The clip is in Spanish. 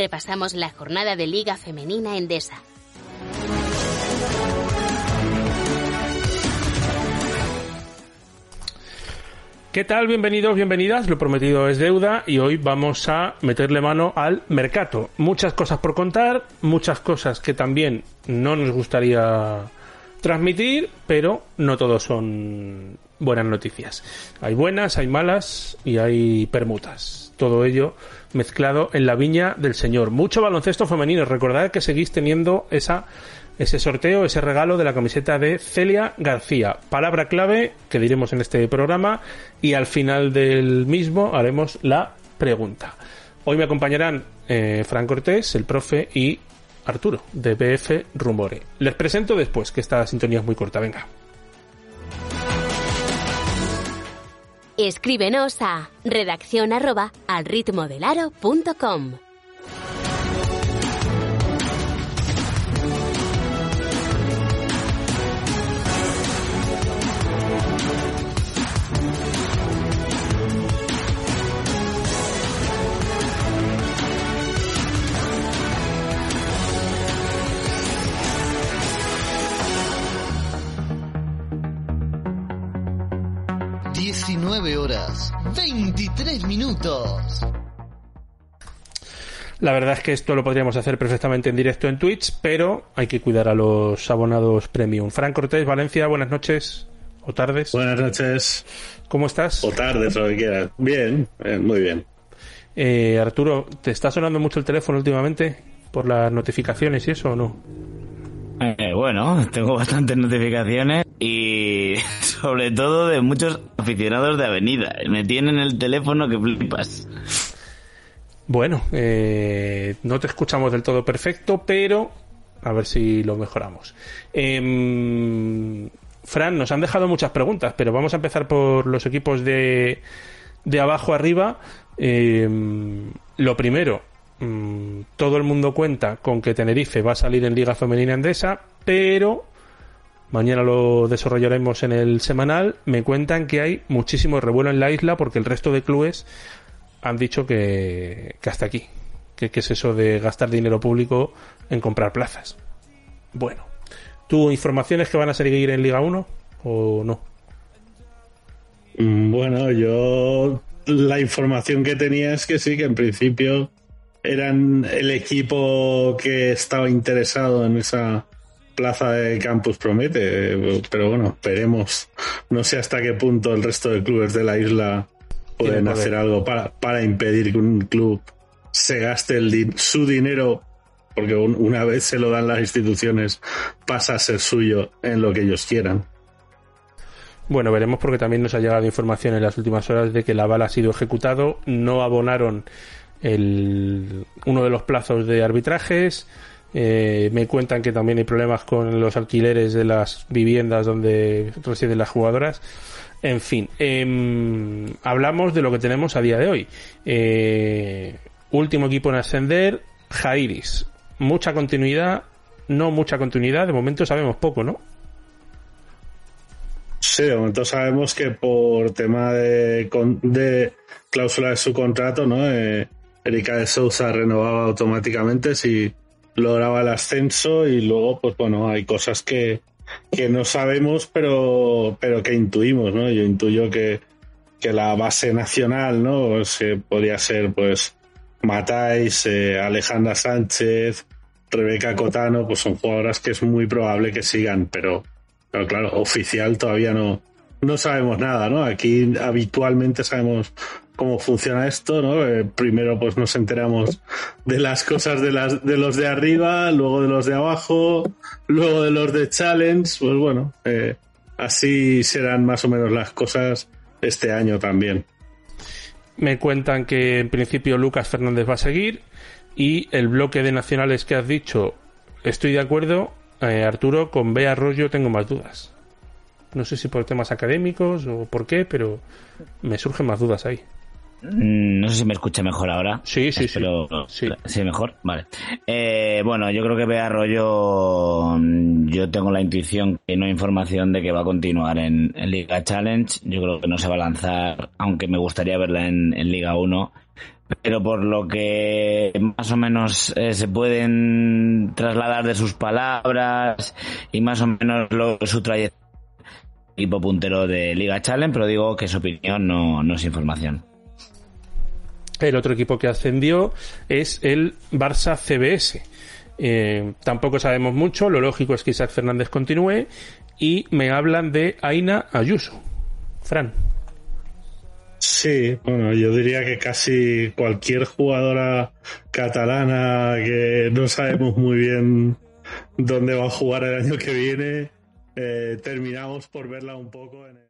Repasamos la jornada de Liga Femenina Endesa. ¿Qué tal? Bienvenidos, bienvenidas. Lo prometido es deuda y hoy vamos a meterle mano al mercado. Muchas cosas por contar, muchas cosas que también no nos gustaría transmitir, pero no todos son buenas noticias. Hay buenas, hay malas y hay permutas. Todo ello mezclado en la viña del Señor. Mucho baloncesto femenino. Recordad que seguís teniendo esa ese sorteo, ese regalo de la camiseta de Celia García. Palabra clave que diremos en este programa y al final del mismo haremos la pregunta. Hoy me acompañarán eh, Fran Cortés, el profe, y Arturo, de BF Rumore. Les presento después, que esta sintonía es muy corta. Venga. Escríbenos a redacción arroba al ritmo del aro.com. horas 23 minutos. La verdad es que esto lo podríamos hacer perfectamente en directo en Twitch, pero hay que cuidar a los abonados premium. Fran Cortés, Valencia, buenas noches o tardes. Buenas noches. ¿Cómo estás? O tardes, lo que quieras. Bien, eh, muy bien. Eh, Arturo, ¿te está sonando mucho el teléfono últimamente por las notificaciones y eso o no? Eh, bueno, tengo bastantes notificaciones y sobre todo de muchos aficionados de Avenida. Me tienen el teléfono que flipas. Bueno, eh, no te escuchamos del todo perfecto, pero a ver si lo mejoramos. Em, Fran, nos han dejado muchas preguntas, pero vamos a empezar por los equipos de, de abajo arriba. Em, lo primero, mm, todo el mundo cuenta con que Tenerife va a salir en Liga Femenina Endesa, pero mañana lo desarrollaremos en el semanal. Me cuentan que hay muchísimo revuelo en la isla porque el resto de clubes han dicho que, que hasta aquí. Que, que es eso de gastar dinero público en comprar plazas. Bueno, ¿tú informaciones que van a seguir en Liga 1 o no? Mm, Bueno, yo la información que tenía es que sí, que en principio eran el equipo que estaba interesado en esa plaza de Campus Promete, pero bueno, esperemos. No sé hasta qué punto el resto de clubes de la isla pueden hacer algo para, para impedir que un club se gaste el din- su dinero, porque un- una vez se lo dan las instituciones, pasa a ser suyo en lo que ellos quieran. Bueno, veremos porque también nos ha llegado información en las últimas horas de que la bala ha sido ejecutado. No abonaron el, uno de los plazos de arbitrajes. Eh, me cuentan que también hay problemas con los alquileres de las viviendas donde residen las jugadoras. En fin, em, hablamos de lo que tenemos a día de hoy. Eh, último equipo en ascender, Jairis. Mucha continuidad, no mucha continuidad. De momento sabemos poco, ¿no? Sí, de momento sabemos que por tema de, de cláusula de su contrato, ¿no? Eh, Erika de Sousa renovaba automáticamente si lograba el ascenso y luego, pues bueno, hay cosas que, que no sabemos, pero, pero que intuimos, ¿no? Yo intuyo que, que la base nacional, ¿no? Pues, eh, podría ser, pues, Matáis, eh, Alejandra Sánchez, Rebeca Cotano, pues son jugadoras que es muy probable que sigan, pero, pero claro, oficial todavía no, no sabemos nada, ¿no? Aquí habitualmente sabemos cómo funciona esto, ¿no? Eh, primero pues nos enteramos de las cosas de, las, de los de arriba, luego de los de abajo, luego de los de challenge, pues bueno, eh, así serán más o menos las cosas este año también. Me cuentan que en principio Lucas Fernández va a seguir y el bloque de nacionales que has dicho, estoy de acuerdo, eh, Arturo, con B Arroyo tengo más dudas. No sé si por temas académicos o por qué, pero me surgen más dudas ahí. Mm, No sé si me escucha mejor ahora. Sí, sí, sí. Sí. sí. mejor. Vale. Eh, bueno, yo creo que Bea Arroyo, mm, yo tengo la intuición que no hay información de que va a continuar en, en Liga Challenge. Yo creo que no se va a lanzar, aunque me gustaría verla en, en Liga 1. Pero por lo que más o menos eh, se pueden trasladar de sus palabras y más o menos lo, su trayectoria equipo puntero de Liga Challenge, pero digo que su opinión no, no es información. El otro equipo que ascendió es el Barça CBS. Eh, tampoco sabemos mucho, lo lógico es que Isaac Fernández continúe y me hablan de Aina Ayuso. Fran. Sí, bueno, yo diría que casi cualquier jugadora catalana que no sabemos muy bien dónde va a jugar el año que viene, eh, terminamos por verla un poco en el...